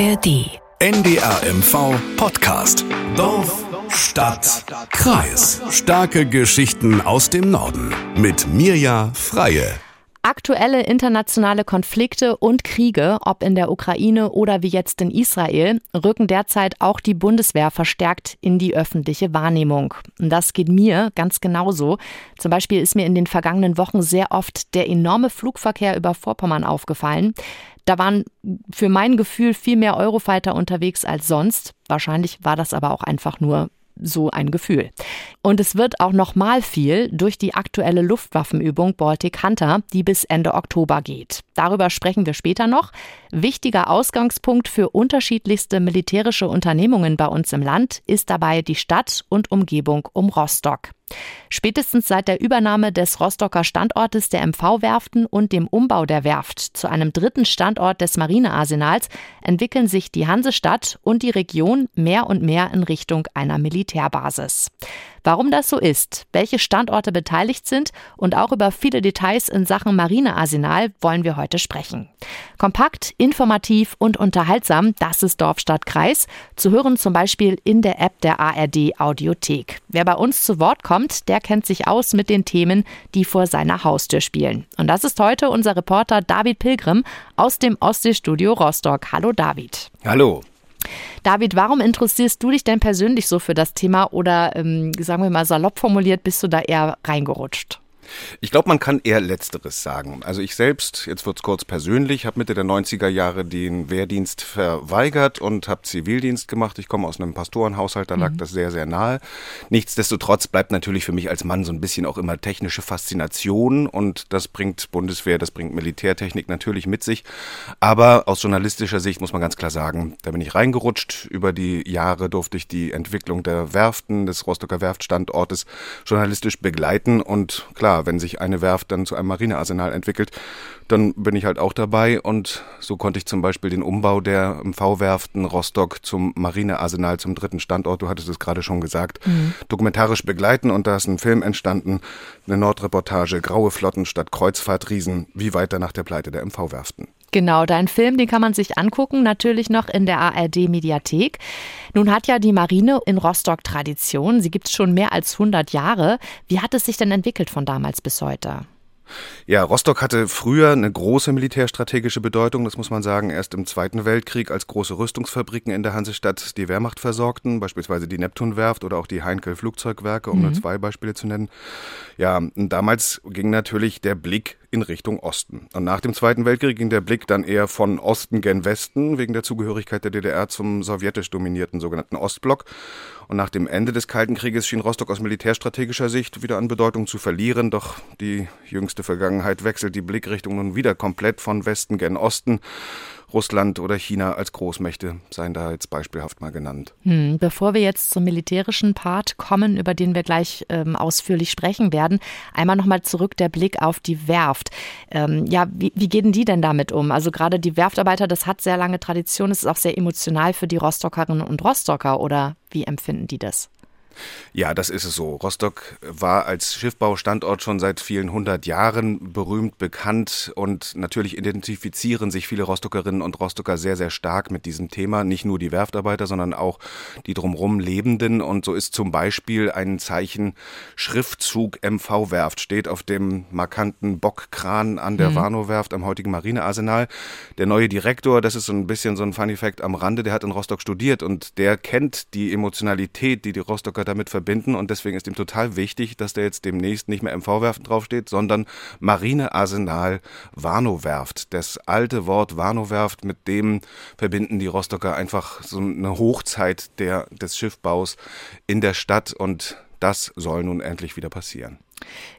ARD. NDRMV Podcast. Dorf, Stadt, Kreis. Starke Geschichten aus dem Norden. Mit Mirja Freie. Aktuelle internationale Konflikte und Kriege, ob in der Ukraine oder wie jetzt in Israel, rücken derzeit auch die Bundeswehr verstärkt in die öffentliche Wahrnehmung. Das geht mir ganz genauso. Zum Beispiel ist mir in den vergangenen Wochen sehr oft der enorme Flugverkehr über Vorpommern aufgefallen. Da waren für mein Gefühl viel mehr Eurofighter unterwegs als sonst. Wahrscheinlich war das aber auch einfach nur so ein Gefühl. Und es wird auch noch mal viel durch die aktuelle Luftwaffenübung Baltic Hunter, die bis Ende Oktober geht. Darüber sprechen wir später noch. Wichtiger Ausgangspunkt für unterschiedlichste militärische Unternehmungen bei uns im Land ist dabei die Stadt und Umgebung um Rostock. Spätestens seit der Übernahme des Rostocker Standortes der MV-Werften und dem Umbau der Werft zu einem dritten Standort des Marinearsenals entwickeln sich die Hansestadt und die Region mehr und mehr in Richtung einer Militärbasis. Warum das so ist, welche Standorte beteiligt sind und auch über viele Details in Sachen Marinearsenal wollen wir heute sprechen. Kompakt, informativ und unterhaltsam, das ist Dorfstadtkreis. Zu hören zum Beispiel in der App der ARD Audiothek. Wer bei uns zu Wort kommt, der kennt sich aus mit den Themen, die vor seiner Haustür spielen. Und das ist heute unser Reporter David Pilgrim aus dem Ostseestudio Rostock. Hallo David. Hallo. David, warum interessierst du dich denn persönlich so für das Thema oder ähm, sagen wir mal salopp formuliert, bist du da eher reingerutscht? Ich glaube, man kann eher Letzteres sagen. Also ich selbst, jetzt wird's kurz persönlich, habe Mitte der 90er Jahre den Wehrdienst verweigert und habe Zivildienst gemacht. Ich komme aus einem Pastorenhaushalt, da lag mhm. das sehr, sehr nahe. Nichtsdestotrotz bleibt natürlich für mich als Mann so ein bisschen auch immer technische Faszination und das bringt Bundeswehr, das bringt Militärtechnik natürlich mit sich. Aber aus journalistischer Sicht muss man ganz klar sagen, da bin ich reingerutscht. Über die Jahre durfte ich die Entwicklung der Werften, des Rostocker Werftstandortes journalistisch begleiten und klar, wenn sich eine Werft dann zu einem Marinearsenal entwickelt, dann bin ich halt auch dabei und so konnte ich zum Beispiel den Umbau der MV-Werften Rostock zum Marinearsenal, zum dritten Standort, du hattest es gerade schon gesagt, mhm. dokumentarisch begleiten und da ist ein Film entstanden, eine Nordreportage, Graue Flotten statt Kreuzfahrtriesen, wie weiter nach der Pleite der MV-Werften. Genau, dein Film, den kann man sich angucken, natürlich noch in der ARD-Mediathek. Nun hat ja die Marine in Rostock Tradition. Sie gibt es schon mehr als 100 Jahre. Wie hat es sich denn entwickelt von damals bis heute? Ja, Rostock hatte früher eine große militärstrategische Bedeutung, das muss man sagen. Erst im Zweiten Weltkrieg, als große Rüstungsfabriken in der Hansestadt die Wehrmacht versorgten, beispielsweise die Neptunwerft oder auch die Heinkel Flugzeugwerke, um mhm. nur zwei Beispiele zu nennen. Ja, damals ging natürlich der Blick in Richtung Osten. Und nach dem Zweiten Weltkrieg ging der Blick dann eher von Osten gen Westen, wegen der Zugehörigkeit der DDR zum sowjetisch dominierten sogenannten Ostblock. Und nach dem Ende des Kalten Krieges schien Rostock aus militärstrategischer Sicht wieder an Bedeutung zu verlieren. Doch die jüngste Vergangenheit wechselt die Blickrichtung nun wieder komplett von Westen gen Osten. Russland oder China als Großmächte seien da jetzt beispielhaft mal genannt. Hm, bevor wir jetzt zum militärischen Part kommen, über den wir gleich ähm, ausführlich sprechen werden, einmal nochmal zurück der Blick auf die Werft. Ähm, ja, wie, wie gehen die denn damit um? Also gerade die Werftarbeiter, das hat sehr lange Tradition, es ist auch sehr emotional für die Rostockerinnen und Rostocker oder wie empfinden die das? Ja, das ist es so. Rostock war als Schiffbaustandort schon seit vielen hundert Jahren berühmt, bekannt und natürlich identifizieren sich viele Rostockerinnen und Rostocker sehr, sehr stark mit diesem Thema. Nicht nur die Werftarbeiter, sondern auch die drumherum Lebenden. Und so ist zum Beispiel ein Zeichen Schriftzug MV Werft steht auf dem markanten Bockkran an der mhm. Warnow-Werft am heutigen Marinearsenal. Der neue Direktor, das ist so ein bisschen so ein Funny Fact am Rande, der hat in Rostock studiert und der kennt die Emotionalität, die die Rostocker damit verbinden und deswegen ist ihm total wichtig, dass da jetzt demnächst nicht mehr MV-Werft draufsteht, sondern Marinearsenal Warnow-Werft. Das alte Wort Warnow-Werft, mit dem verbinden die Rostocker einfach so eine Hochzeit der, des Schiffbaus in der Stadt und das soll nun endlich wieder passieren.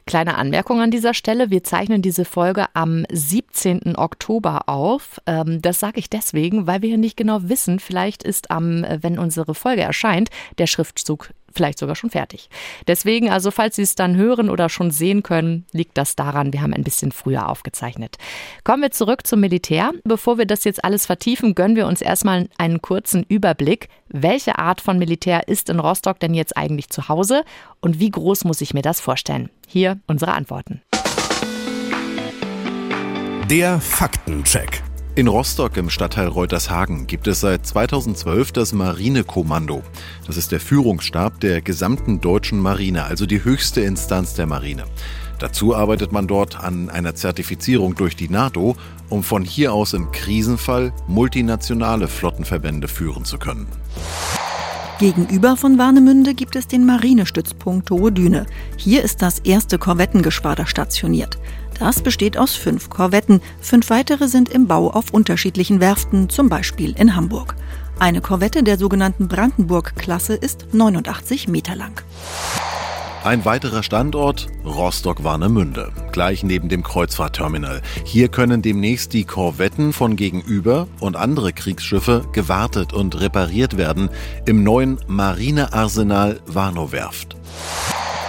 Kleine Anmerkung an dieser Stelle. Wir zeichnen diese Folge am 17. Oktober auf. Ähm, das sage ich deswegen, weil wir hier nicht genau wissen, vielleicht ist am, äh, wenn unsere Folge erscheint, der Schriftzug vielleicht sogar schon fertig. Deswegen, also falls Sie es dann hören oder schon sehen können, liegt das daran, wir haben ein bisschen früher aufgezeichnet. Kommen wir zurück zum Militär. Bevor wir das jetzt alles vertiefen, gönnen wir uns erstmal einen kurzen Überblick. Welche Art von Militär ist in Rostock denn jetzt eigentlich zu Hause und wie groß muss ich mir das vorstellen? Hier unsere Antworten. Der Faktencheck. In Rostock im Stadtteil Reutershagen gibt es seit 2012 das Marinekommando. Das ist der Führungsstab der gesamten deutschen Marine, also die höchste Instanz der Marine. Dazu arbeitet man dort an einer Zertifizierung durch die NATO, um von hier aus im Krisenfall multinationale Flottenverbände führen zu können. Gegenüber von Warnemünde gibt es den Marinestützpunkt Hohe Düne. Hier ist das erste Korvettengeschwader stationiert. Das besteht aus fünf Korvetten. Fünf weitere sind im Bau auf unterschiedlichen Werften, zum Beispiel in Hamburg. Eine Korvette der sogenannten Brandenburg-Klasse ist 89 Meter lang. Ein weiterer Standort Rostock-Warnemünde, gleich neben dem Kreuzfahrtterminal. Hier können demnächst die Korvetten von gegenüber und andere Kriegsschiffe gewartet und repariert werden im neuen Marinearsenal Warnow-Werft.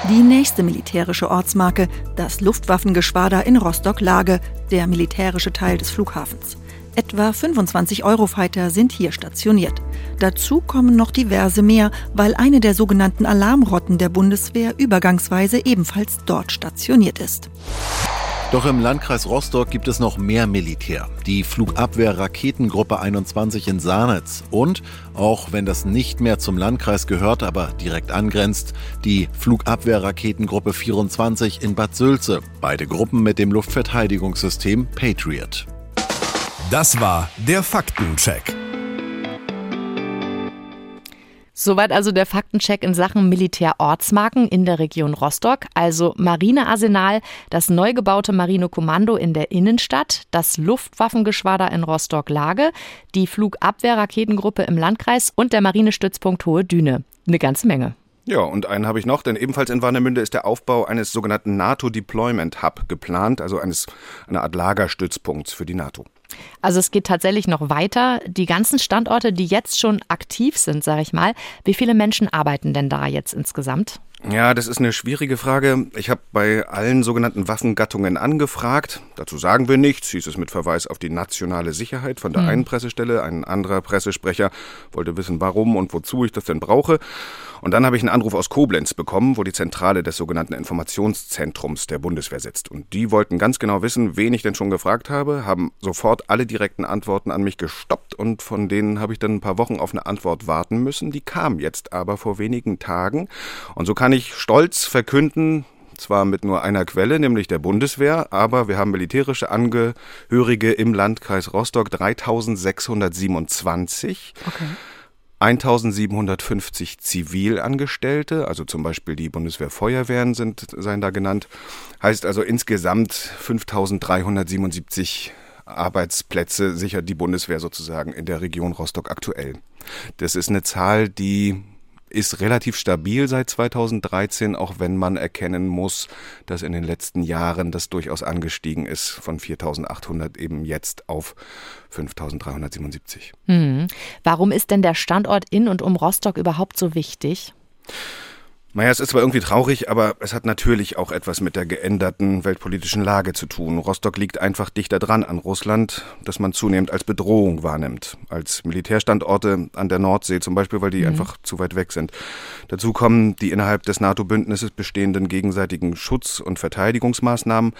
Die nächste militärische Ortsmarke, das Luftwaffengeschwader in Rostock-Lage, der militärische Teil des Flughafens. Etwa 25 Eurofighter sind hier stationiert. Dazu kommen noch diverse mehr, weil eine der sogenannten Alarmrotten der Bundeswehr übergangsweise ebenfalls dort stationiert ist. Doch im Landkreis Rostock gibt es noch mehr Militär. Die Flugabwehr-Raketengruppe 21 in Saarnitz und, auch wenn das nicht mehr zum Landkreis gehört, aber direkt angrenzt, die Flugabwehr-Raketengruppe 24 in Bad Sülze. Beide Gruppen mit dem Luftverteidigungssystem Patriot. Das war der Faktencheck. Soweit also der Faktencheck in Sachen Militärortsmarken in der Region Rostock, also Marinearsenal, das neu gebaute Marinekommando in der Innenstadt, das Luftwaffengeschwader in Rostock-Lage, die Flugabwehrraketengruppe im Landkreis und der Marinestützpunkt Hohe Düne. Eine ganze Menge. Ja, und einen habe ich noch, denn ebenfalls in Warnemünde ist der Aufbau eines sogenannten NATO Deployment Hub geplant, also eines, eine Art Lagerstützpunkts für die NATO. Also es geht tatsächlich noch weiter. Die ganzen Standorte, die jetzt schon aktiv sind, sage ich mal, wie viele Menschen arbeiten denn da jetzt insgesamt? Ja, das ist eine schwierige Frage. Ich habe bei allen sogenannten Waffengattungen angefragt. Dazu sagen wir nichts, hieß es mit Verweis auf die nationale Sicherheit von der hm. einen Pressestelle. Ein anderer Pressesprecher wollte wissen, warum und wozu ich das denn brauche. Und dann habe ich einen Anruf aus Koblenz bekommen, wo die Zentrale des sogenannten Informationszentrums der Bundeswehr sitzt. Und die wollten ganz genau wissen, wen ich denn schon gefragt habe, haben sofort alle direkten Antworten an mich gestoppt und von denen habe ich dann ein paar Wochen auf eine Antwort warten müssen. Die kam jetzt aber vor wenigen Tagen. Und so kann ich stolz verkünden, zwar mit nur einer Quelle, nämlich der Bundeswehr, aber wir haben militärische Angehörige im Landkreis Rostock 3627. Okay. 1750 Zivilangestellte, also zum Beispiel die Bundeswehrfeuerwehren sind, seien da genannt. Heißt also insgesamt 5377 Arbeitsplätze sichert die Bundeswehr sozusagen in der Region Rostock aktuell. Das ist eine Zahl, die ist relativ stabil seit 2013, auch wenn man erkennen muss, dass in den letzten Jahren das durchaus angestiegen ist von 4.800 eben jetzt auf 5.377. Hm. Warum ist denn der Standort in und um Rostock überhaupt so wichtig? Naja, es ist zwar irgendwie traurig, aber es hat natürlich auch etwas mit der geänderten weltpolitischen Lage zu tun. Rostock liegt einfach dichter dran an Russland, das man zunehmend als Bedrohung wahrnimmt. Als Militärstandorte an der Nordsee zum Beispiel, weil die mhm. einfach zu weit weg sind. Dazu kommen die innerhalb des NATO-Bündnisses bestehenden gegenseitigen Schutz- und Verteidigungsmaßnahmen.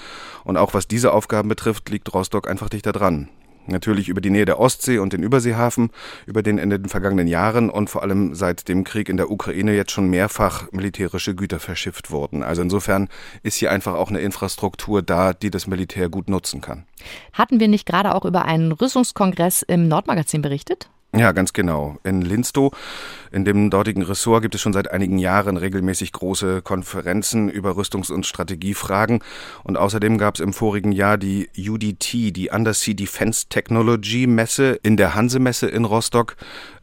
Und auch was diese Aufgaben betrifft, liegt Rostock einfach dichter dran. Natürlich über die Nähe der Ostsee und den Überseehafen, über den in den vergangenen Jahren und vor allem seit dem Krieg in der Ukraine jetzt schon mehrfach militärische Güter verschifft wurden. Also insofern ist hier einfach auch eine Infrastruktur da, die das Militär gut nutzen kann. Hatten wir nicht gerade auch über einen Rüstungskongress im Nordmagazin berichtet? Ja, ganz genau. In Linstow, in dem dortigen Ressort, gibt es schon seit einigen Jahren regelmäßig große Konferenzen über Rüstungs- und Strategiefragen. Und außerdem gab es im vorigen Jahr die UDT, die Undersea Defense Technology Messe in der Hanse-Messe in Rostock.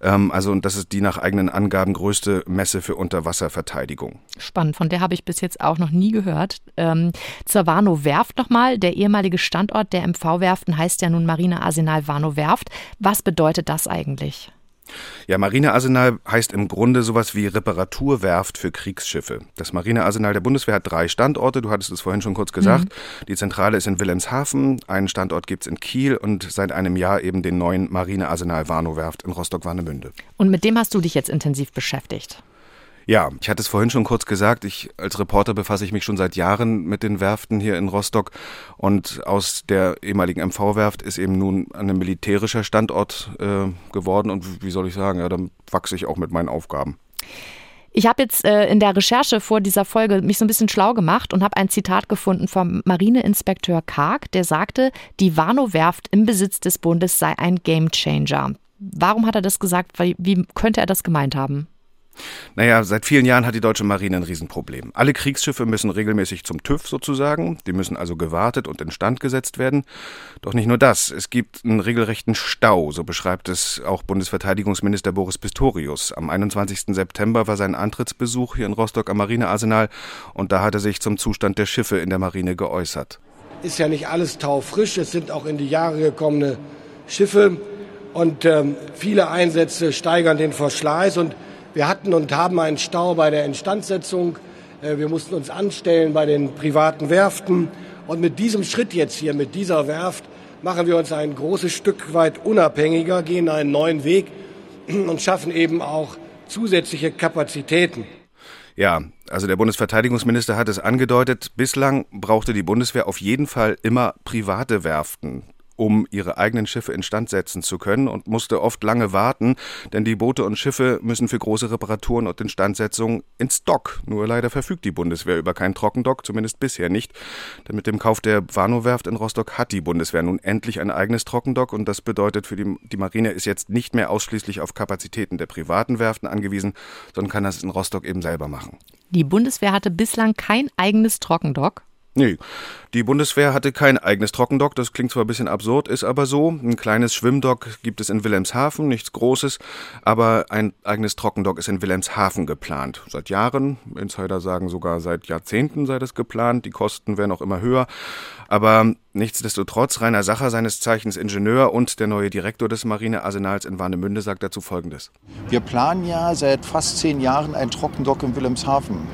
Ähm, also, und das ist die nach eigenen Angaben größte Messe für Unterwasserverteidigung. Spannend, von der habe ich bis jetzt auch noch nie gehört. Ähm, zur Warnow Werft nochmal. Der ehemalige Standort der MV-Werften heißt ja nun Marinearsenal Warnow Werft. Was bedeutet das eigentlich? Ja, Marinearsenal heißt im Grunde sowas wie Reparaturwerft für Kriegsschiffe. Das Marinearsenal der Bundeswehr hat drei Standorte, du hattest es vorhin schon kurz gesagt. Mhm. Die Zentrale ist in Wilhelmshaven, einen Standort gibt es in Kiel und seit einem Jahr eben den neuen Marinearsenal Warnow Werft in Rostock-Warnemünde. Und mit dem hast du dich jetzt intensiv beschäftigt? Ja, ich hatte es vorhin schon kurz gesagt, ich als Reporter befasse ich mich schon seit Jahren mit den Werften hier in Rostock und aus der ehemaligen MV-Werft ist eben nun ein militärischer Standort äh, geworden und wie soll ich sagen, ja, dann wachse ich auch mit meinen Aufgaben. Ich habe jetzt äh, in der Recherche vor dieser Folge mich so ein bisschen schlau gemacht und habe ein Zitat gefunden vom Marineinspekteur Karg, der sagte, die Warnow-Werft im Besitz des Bundes sei ein Gamechanger. Warum hat er das gesagt? Wie könnte er das gemeint haben? Naja, seit vielen Jahren hat die deutsche Marine ein Riesenproblem. Alle Kriegsschiffe müssen regelmäßig zum TÜV sozusagen. Die müssen also gewartet und instand gesetzt werden. Doch nicht nur das. Es gibt einen regelrechten Stau, so beschreibt es auch Bundesverteidigungsminister Boris Pistorius. Am 21. September war sein Antrittsbesuch hier in Rostock am Marinearsenal und da hat er sich zum Zustand der Schiffe in der Marine geäußert. Ist ja nicht alles taufrisch. Es sind auch in die Jahre gekommene Schiffe und ähm, viele Einsätze steigern den Verschleiß und wir hatten und haben einen Stau bei der Instandsetzung. Äh, wir mussten uns anstellen bei den privaten Werften. Und mit diesem Schritt jetzt hier, mit dieser Werft, machen wir uns ein großes Stück weit unabhängiger, gehen einen neuen Weg und schaffen eben auch zusätzliche Kapazitäten. Ja, also der Bundesverteidigungsminister hat es angedeutet, bislang brauchte die Bundeswehr auf jeden Fall immer private Werften um ihre eigenen Schiffe instand setzen zu können und musste oft lange warten, denn die Boote und Schiffe müssen für große Reparaturen und Instandsetzung ins Dock. Nur leider verfügt die Bundeswehr über keinen Trockendock, zumindest bisher nicht. Denn mit dem Kauf der Warnow-Werft in Rostock hat die Bundeswehr nun endlich ein eigenes Trockendock und das bedeutet für die, die Marine ist jetzt nicht mehr ausschließlich auf Kapazitäten der privaten Werften angewiesen, sondern kann das in Rostock eben selber machen. Die Bundeswehr hatte bislang kein eigenes Trockendock. Nee, die Bundeswehr hatte kein eigenes Trockendock, das klingt zwar ein bisschen absurd, ist aber so. Ein kleines Schwimmdock gibt es in Wilhelmshaven, nichts Großes, aber ein eigenes Trockendock ist in Wilhelmshaven geplant. Seit Jahren, Insider sagen sogar seit Jahrzehnten sei das geplant, die Kosten werden auch immer höher. Aber nichtsdestotrotz, Rainer Sacher, seines Zeichens Ingenieur und der neue Direktor des Marinearsenals in Warnemünde, sagt dazu Folgendes. Wir planen ja seit fast zehn Jahren ein Trockendock in Wilhelmshaven.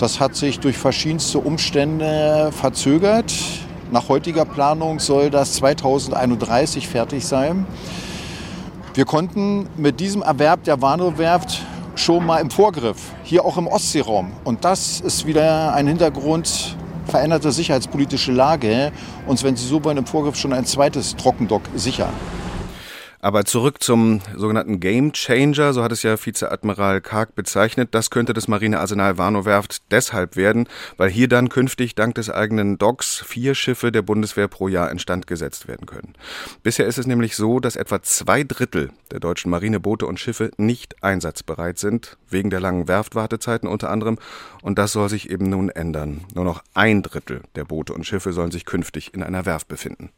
Das hat sich durch verschiedenste Umstände verzögert. Nach heutiger Planung soll das 2031 fertig sein. Wir konnten mit diesem Erwerb der Warnow-Werft schon mal im Vorgriff, hier auch im Ostseeraum. Und das ist wieder ein Hintergrund veränderte sicherheitspolitische Lage. Uns, wenn Sie so wollen, im Vorgriff schon ein zweites Trockendock sichern. Aber zurück zum sogenannten Game Changer, so hat es ja Vizeadmiral Karg bezeichnet. Das könnte das Marinearsenal Warnow-Werft deshalb werden, weil hier dann künftig dank des eigenen Docks vier Schiffe der Bundeswehr pro Jahr instand gesetzt werden können. Bisher ist es nämlich so, dass etwa zwei Drittel der deutschen Marineboote und Schiffe nicht einsatzbereit sind, wegen der langen Werftwartezeiten unter anderem. Und das soll sich eben nun ändern. Nur noch ein Drittel der Boote und Schiffe sollen sich künftig in einer Werft befinden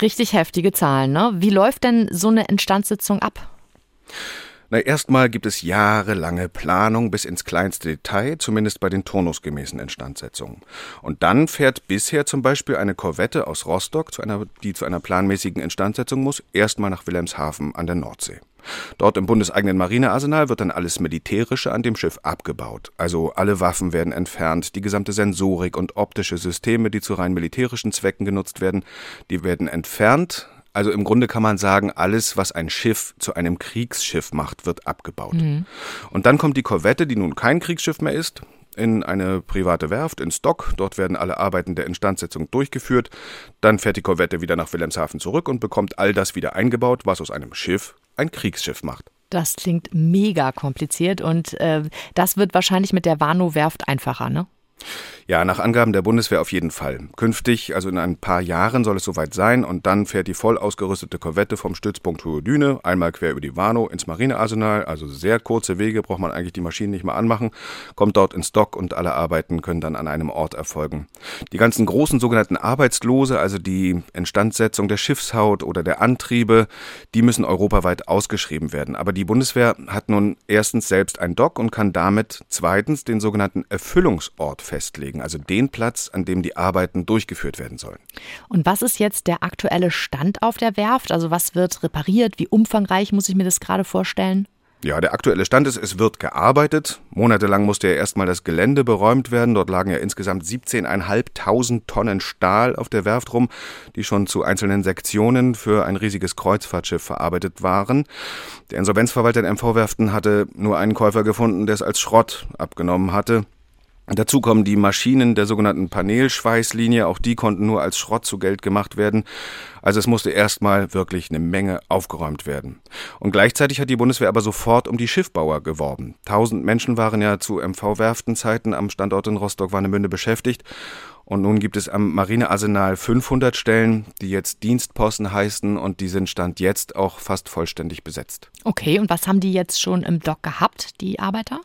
richtig heftige Zahlen. Ne? Wie läuft denn so eine Instandsitzung ab? Na, erstmal gibt es jahrelange Planung bis ins kleinste Detail, zumindest bei den turnusgemäßen Instandsetzungen. Und dann fährt bisher zum Beispiel eine Korvette aus Rostock, zu einer, die zu einer planmäßigen Instandsetzung muss, erstmal nach Wilhelmshaven an der Nordsee. Dort im bundeseigenen Marinearsenal wird dann alles Militärische an dem Schiff abgebaut. Also alle Waffen werden entfernt, die gesamte Sensorik und optische Systeme, die zu rein militärischen Zwecken genutzt werden, die werden entfernt. Also im Grunde kann man sagen, alles, was ein Schiff zu einem Kriegsschiff macht, wird abgebaut. Mhm. Und dann kommt die Korvette, die nun kein Kriegsschiff mehr ist, in eine private Werft, in Stock. Dort werden alle Arbeiten der Instandsetzung durchgeführt. Dann fährt die Korvette wieder nach Wilhelmshaven zurück und bekommt all das wieder eingebaut, was aus einem Schiff ein Kriegsschiff macht. Das klingt mega kompliziert und äh, das wird wahrscheinlich mit der Warnow-Werft einfacher, ne? Ja, nach Angaben der Bundeswehr auf jeden Fall. Künftig, also in ein paar Jahren, soll es soweit sein und dann fährt die voll ausgerüstete Korvette vom Stützpunkt Hohe Düne einmal quer über die Warnow ins Marinearsenal, also sehr kurze Wege, braucht man eigentlich die Maschinen nicht mal anmachen, kommt dort ins Dock und alle Arbeiten können dann an einem Ort erfolgen. Die ganzen großen sogenannten Arbeitslose, also die Instandsetzung der Schiffshaut oder der Antriebe, die müssen europaweit ausgeschrieben werden. Aber die Bundeswehr hat nun erstens selbst ein Dock und kann damit zweitens den sogenannten Erfüllungsort festlegen, also den Platz, an dem die Arbeiten durchgeführt werden sollen. Und was ist jetzt der aktuelle Stand auf der Werft? Also was wird repariert? Wie umfangreich muss ich mir das gerade vorstellen? Ja, der aktuelle Stand ist, es wird gearbeitet. Monatelang musste ja erstmal das Gelände beräumt werden. Dort lagen ja insgesamt 17.500 Tonnen Stahl auf der Werft rum, die schon zu einzelnen Sektionen für ein riesiges Kreuzfahrtschiff verarbeitet waren. Der Insolvenzverwalter in MV-Werften hatte nur einen Käufer gefunden, der es als Schrott abgenommen hatte. Dazu kommen die Maschinen der sogenannten Panelschweißlinie, auch die konnten nur als Schrott zu Geld gemacht werden. Also es musste erstmal wirklich eine Menge aufgeräumt werden. Und gleichzeitig hat die Bundeswehr aber sofort um die Schiffbauer geworben. Tausend Menschen waren ja zu MV-Werftenzeiten am Standort in Rostock-Warnemünde beschäftigt. Und nun gibt es am Marinearsenal 500 Stellen, die jetzt Dienstposten heißen und die sind Stand jetzt auch fast vollständig besetzt. Okay, und was haben die jetzt schon im Dock gehabt, die Arbeiter?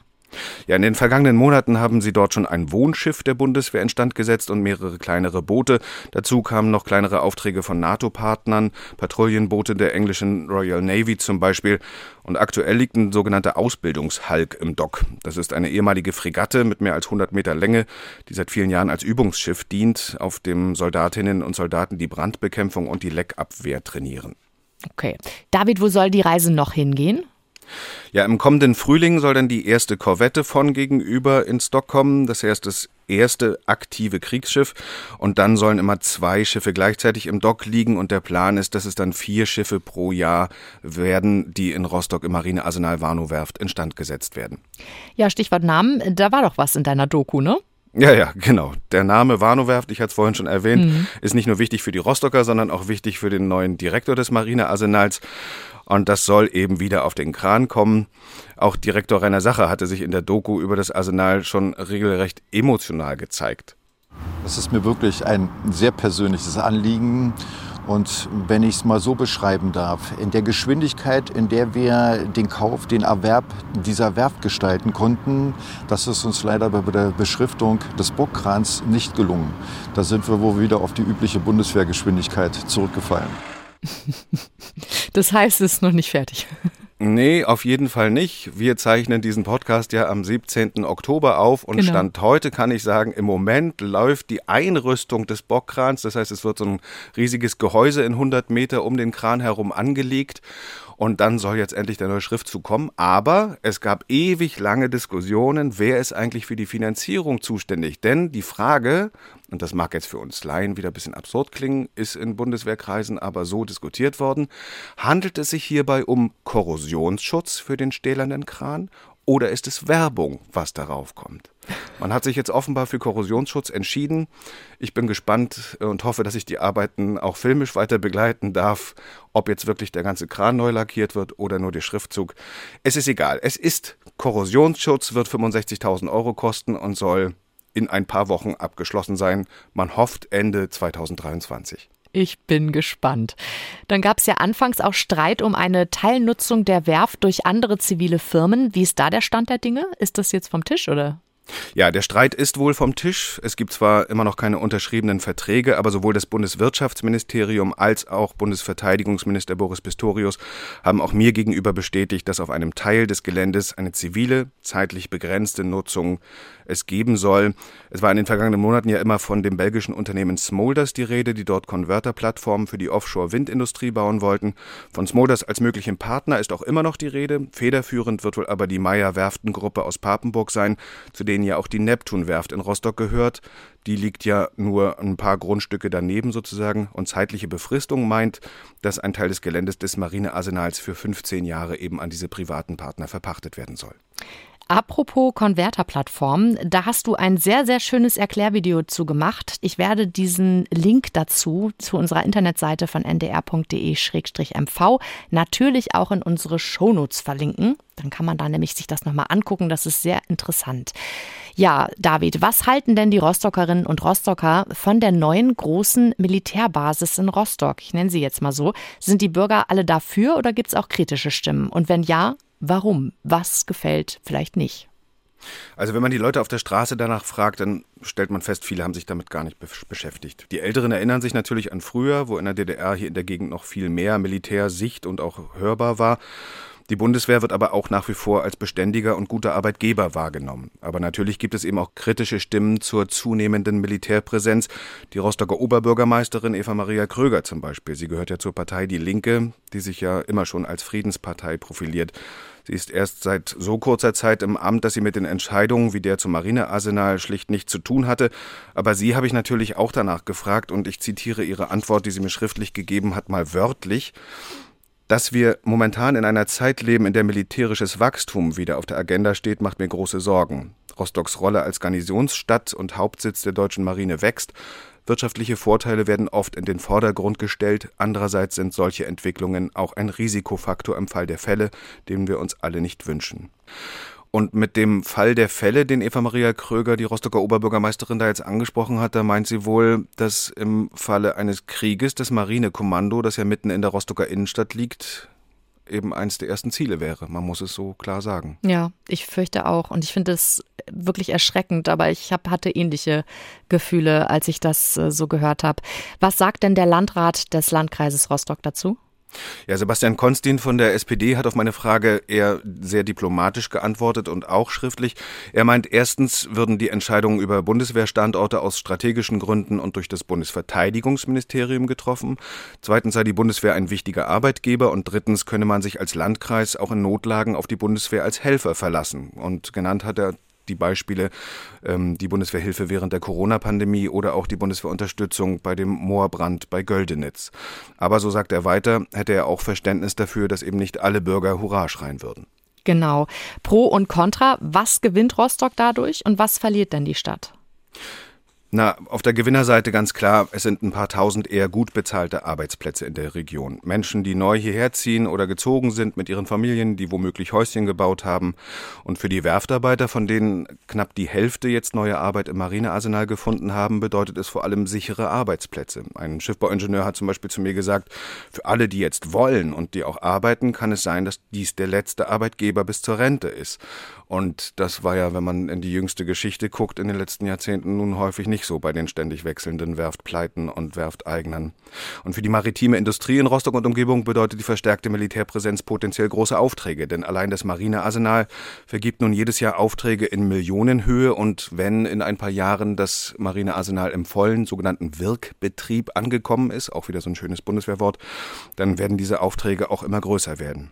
Ja, in den vergangenen Monaten haben sie dort schon ein Wohnschiff der Bundeswehr instand gesetzt und mehrere kleinere Boote. Dazu kamen noch kleinere Aufträge von NATO-Partnern, Patrouillenboote der englischen Royal Navy zum Beispiel. Und aktuell liegt ein sogenannter Ausbildungshulk im Dock. Das ist eine ehemalige Fregatte mit mehr als 100 Meter Länge, die seit vielen Jahren als Übungsschiff dient, auf dem Soldatinnen und Soldaten die Brandbekämpfung und die Leckabwehr trainieren. Okay. David, wo soll die Reise noch hingehen? Ja, im kommenden Frühling soll dann die erste Korvette von gegenüber ins Dock kommen. Das heißt, das erste aktive Kriegsschiff. Und dann sollen immer zwei Schiffe gleichzeitig im Dock liegen. Und der Plan ist, dass es dann vier Schiffe pro Jahr werden, die in Rostock im Marinearsenal Warnow Werft instand gesetzt werden. Ja, Stichwort Namen. Da war doch was in deiner Doku, ne? Ja, ja, genau. Der Name Warnow-Werft, ich hatte es vorhin schon erwähnt, mhm. ist nicht nur wichtig für die Rostocker, sondern auch wichtig für den neuen Direktor des Marinearsenals. Und das soll eben wieder auf den Kran kommen. Auch Direktor Rainer Sacher hatte sich in der Doku über das Arsenal schon regelrecht emotional gezeigt. Das ist mir wirklich ein sehr persönliches Anliegen. Und wenn ich es mal so beschreiben darf, in der Geschwindigkeit, in der wir den Kauf, den Erwerb dieser Werft gestalten konnten, das ist uns leider bei der Beschriftung des Burgkrans nicht gelungen. Da sind wir wohl wieder auf die übliche Bundeswehrgeschwindigkeit zurückgefallen. Das heißt, es ist noch nicht fertig. Nee, auf jeden Fall nicht. Wir zeichnen diesen Podcast ja am 17. Oktober auf und genau. Stand heute kann ich sagen, im Moment läuft die Einrüstung des Bockkrans. Das heißt, es wird so ein riesiges Gehäuse in 100 Meter um den Kran herum angelegt und dann soll jetzt endlich der neue Schriftzug kommen. Aber es gab ewig lange Diskussionen, wer ist eigentlich für die Finanzierung zuständig? Denn die Frage, und das mag jetzt für uns Laien wieder ein bisschen absurd klingen, ist in Bundeswehrkreisen aber so diskutiert worden, handelt es sich hierbei um Korrosionsschutz für den stählernen Kran oder ist es Werbung, was darauf kommt? Man hat sich jetzt offenbar für Korrosionsschutz entschieden. Ich bin gespannt und hoffe, dass ich die Arbeiten auch filmisch weiter begleiten darf, ob jetzt wirklich der ganze Kran neu lackiert wird oder nur der Schriftzug. Es ist egal. Es ist Korrosionsschutz, wird 65.000 Euro kosten und soll in ein paar Wochen abgeschlossen sein. Man hofft Ende 2023. Ich bin gespannt. Dann gab es ja anfangs auch Streit um eine Teilnutzung der Werft durch andere zivile Firmen. Wie ist da der Stand der Dinge? Ist das jetzt vom Tisch oder? Ja, der Streit ist wohl vom Tisch. Es gibt zwar immer noch keine unterschriebenen Verträge, aber sowohl das Bundeswirtschaftsministerium als auch Bundesverteidigungsminister Boris Pistorius haben auch mir gegenüber bestätigt, dass auf einem Teil des Geländes eine zivile, zeitlich begrenzte Nutzung es geben soll. Es war in den vergangenen Monaten ja immer von dem belgischen Unternehmen Smolders die Rede, die dort Konverterplattformen für die Offshore-Windindustrie bauen wollten. Von Smolders als möglichem Partner ist auch immer noch die Rede. Federführend wird wohl aber die Meyer-Werftengruppe aus Papenburg sein, zu denen ja auch die Neptunwerft in Rostock gehört. Die liegt ja nur ein paar Grundstücke daneben sozusagen und zeitliche Befristung meint, dass ein Teil des Geländes des Marinearsenals für 15 Jahre eben an diese privaten Partner verpachtet werden soll. Apropos Konverterplattform, da hast du ein sehr, sehr schönes Erklärvideo zu gemacht. Ich werde diesen Link dazu zu unserer Internetseite von ndr.de-mv natürlich auch in unsere Shownotes verlinken. Dann kann man da nämlich sich das nochmal angucken. Das ist sehr interessant. Ja, David, was halten denn die Rostockerinnen und Rostocker von der neuen großen Militärbasis in Rostock? Ich nenne sie jetzt mal so. Sind die Bürger alle dafür oder gibt es auch kritische Stimmen? Und wenn ja, warum? Was gefällt vielleicht nicht? Also wenn man die Leute auf der Straße danach fragt, dann stellt man fest, viele haben sich damit gar nicht beschäftigt. Die Älteren erinnern sich natürlich an früher, wo in der DDR hier in der Gegend noch viel mehr Militär sicht und auch hörbar war. Die Bundeswehr wird aber auch nach wie vor als beständiger und guter Arbeitgeber wahrgenommen. Aber natürlich gibt es eben auch kritische Stimmen zur zunehmenden Militärpräsenz. Die Rostocker Oberbürgermeisterin Eva Maria Kröger zum Beispiel. Sie gehört ja zur Partei Die Linke, die sich ja immer schon als Friedenspartei profiliert. Sie ist erst seit so kurzer Zeit im Amt, dass sie mit den Entscheidungen wie der zum Marinearsenal schlicht nichts zu tun hatte. Aber sie habe ich natürlich auch danach gefragt und ich zitiere ihre Antwort, die sie mir schriftlich gegeben hat, mal wörtlich. Dass wir momentan in einer Zeit leben, in der militärisches Wachstum wieder auf der Agenda steht, macht mir große Sorgen. Rostocks Rolle als Garnisonsstadt und Hauptsitz der deutschen Marine wächst. Wirtschaftliche Vorteile werden oft in den Vordergrund gestellt. Andererseits sind solche Entwicklungen auch ein Risikofaktor im Fall der Fälle, den wir uns alle nicht wünschen. Und mit dem Fall der Fälle, den Eva Maria Kröger, die Rostocker Oberbürgermeisterin, da jetzt angesprochen hat, da meint sie wohl, dass im Falle eines Krieges das Marinekommando, das ja mitten in der Rostocker Innenstadt liegt, eben eines der ersten Ziele wäre. Man muss es so klar sagen. Ja, ich fürchte auch. Und ich finde es wirklich erschreckend, aber ich hab, hatte ähnliche Gefühle, als ich das äh, so gehört habe. Was sagt denn der Landrat des Landkreises Rostock dazu? Ja, Sebastian Konstin von der SPD hat auf meine Frage eher sehr diplomatisch geantwortet und auch schriftlich. Er meint, erstens würden die Entscheidungen über Bundeswehrstandorte aus strategischen Gründen und durch das Bundesverteidigungsministerium getroffen. Zweitens sei die Bundeswehr ein wichtiger Arbeitgeber und drittens könne man sich als Landkreis auch in Notlagen auf die Bundeswehr als Helfer verlassen. Und genannt hat er die Beispiele ähm, die Bundeswehrhilfe während der Corona-Pandemie oder auch die Bundeswehrunterstützung bei dem Moorbrand bei Göldenitz. Aber so sagt er weiter, hätte er auch Verständnis dafür, dass eben nicht alle Bürger Hurra schreien würden. Genau. Pro und Contra, was gewinnt Rostock dadurch und was verliert denn die Stadt? Na, auf der Gewinnerseite ganz klar, es sind ein paar tausend eher gut bezahlte Arbeitsplätze in der Region. Menschen, die neu hierher ziehen oder gezogen sind mit ihren Familien, die womöglich Häuschen gebaut haben. Und für die Werftarbeiter, von denen knapp die Hälfte jetzt neue Arbeit im Marinearsenal gefunden haben, bedeutet es vor allem sichere Arbeitsplätze. Ein Schiffbauingenieur hat zum Beispiel zu mir gesagt, für alle, die jetzt wollen und die auch arbeiten, kann es sein, dass dies der letzte Arbeitgeber bis zur Rente ist. Und das war ja, wenn man in die jüngste Geschichte guckt, in den letzten Jahrzehnten nun häufig nicht so bei den ständig wechselnden Werftpleiten und Werfteignern. Und für die maritime Industrie in Rostock und Umgebung bedeutet die verstärkte Militärpräsenz potenziell große Aufträge, denn allein das Marinearsenal vergibt nun jedes Jahr Aufträge in Millionenhöhe und wenn in ein paar Jahren das Marinearsenal im vollen sogenannten Wirkbetrieb angekommen ist, auch wieder so ein schönes Bundeswehrwort, dann werden diese Aufträge auch immer größer werden.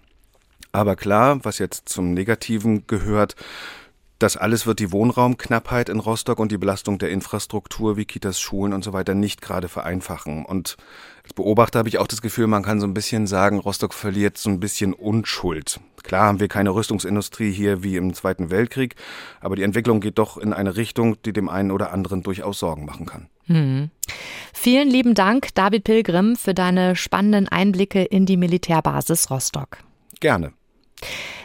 Aber klar, was jetzt zum Negativen gehört, das alles wird die Wohnraumknappheit in Rostock und die Belastung der Infrastruktur wie Kitas, Schulen und so weiter nicht gerade vereinfachen. Und als Beobachter habe ich auch das Gefühl, man kann so ein bisschen sagen, Rostock verliert so ein bisschen Unschuld. Klar haben wir keine Rüstungsindustrie hier wie im Zweiten Weltkrieg, aber die Entwicklung geht doch in eine Richtung, die dem einen oder anderen durchaus Sorgen machen kann. Hm. Vielen lieben Dank, David Pilgrim, für deine spannenden Einblicke in die Militärbasis Rostock. Gerne.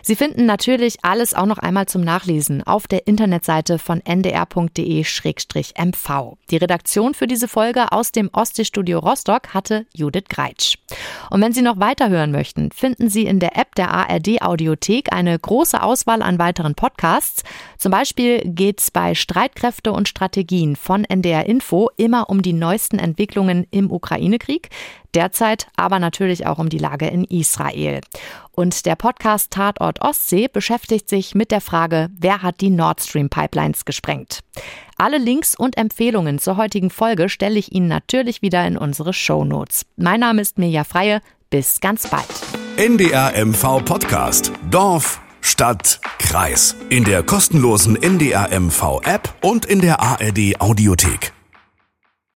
Sie finden natürlich alles auch noch einmal zum Nachlesen auf der Internetseite von ndr.de-mv. Die Redaktion für diese Folge aus dem Ostseestudio Rostock hatte Judith Greitsch. Und wenn Sie noch weiterhören möchten, finden Sie in der App der ARD Audiothek eine große Auswahl an weiteren Podcasts. Zum Beispiel geht es bei Streitkräfte und Strategien von NDR Info immer um die neuesten Entwicklungen im Ukraine-Krieg derzeit aber natürlich auch um die Lage in Israel. Und der Podcast Tatort Ostsee beschäftigt sich mit der Frage, wer hat die Nord Stream Pipelines gesprengt. Alle Links und Empfehlungen zur heutigen Folge stelle ich Ihnen natürlich wieder in unsere Show Notes. Mein Name ist Mirja Freie. Bis ganz bald. NDR MV Podcast. Dorf, Stadt, Kreis. In der kostenlosen NDR MV App und in der ARD Audiothek.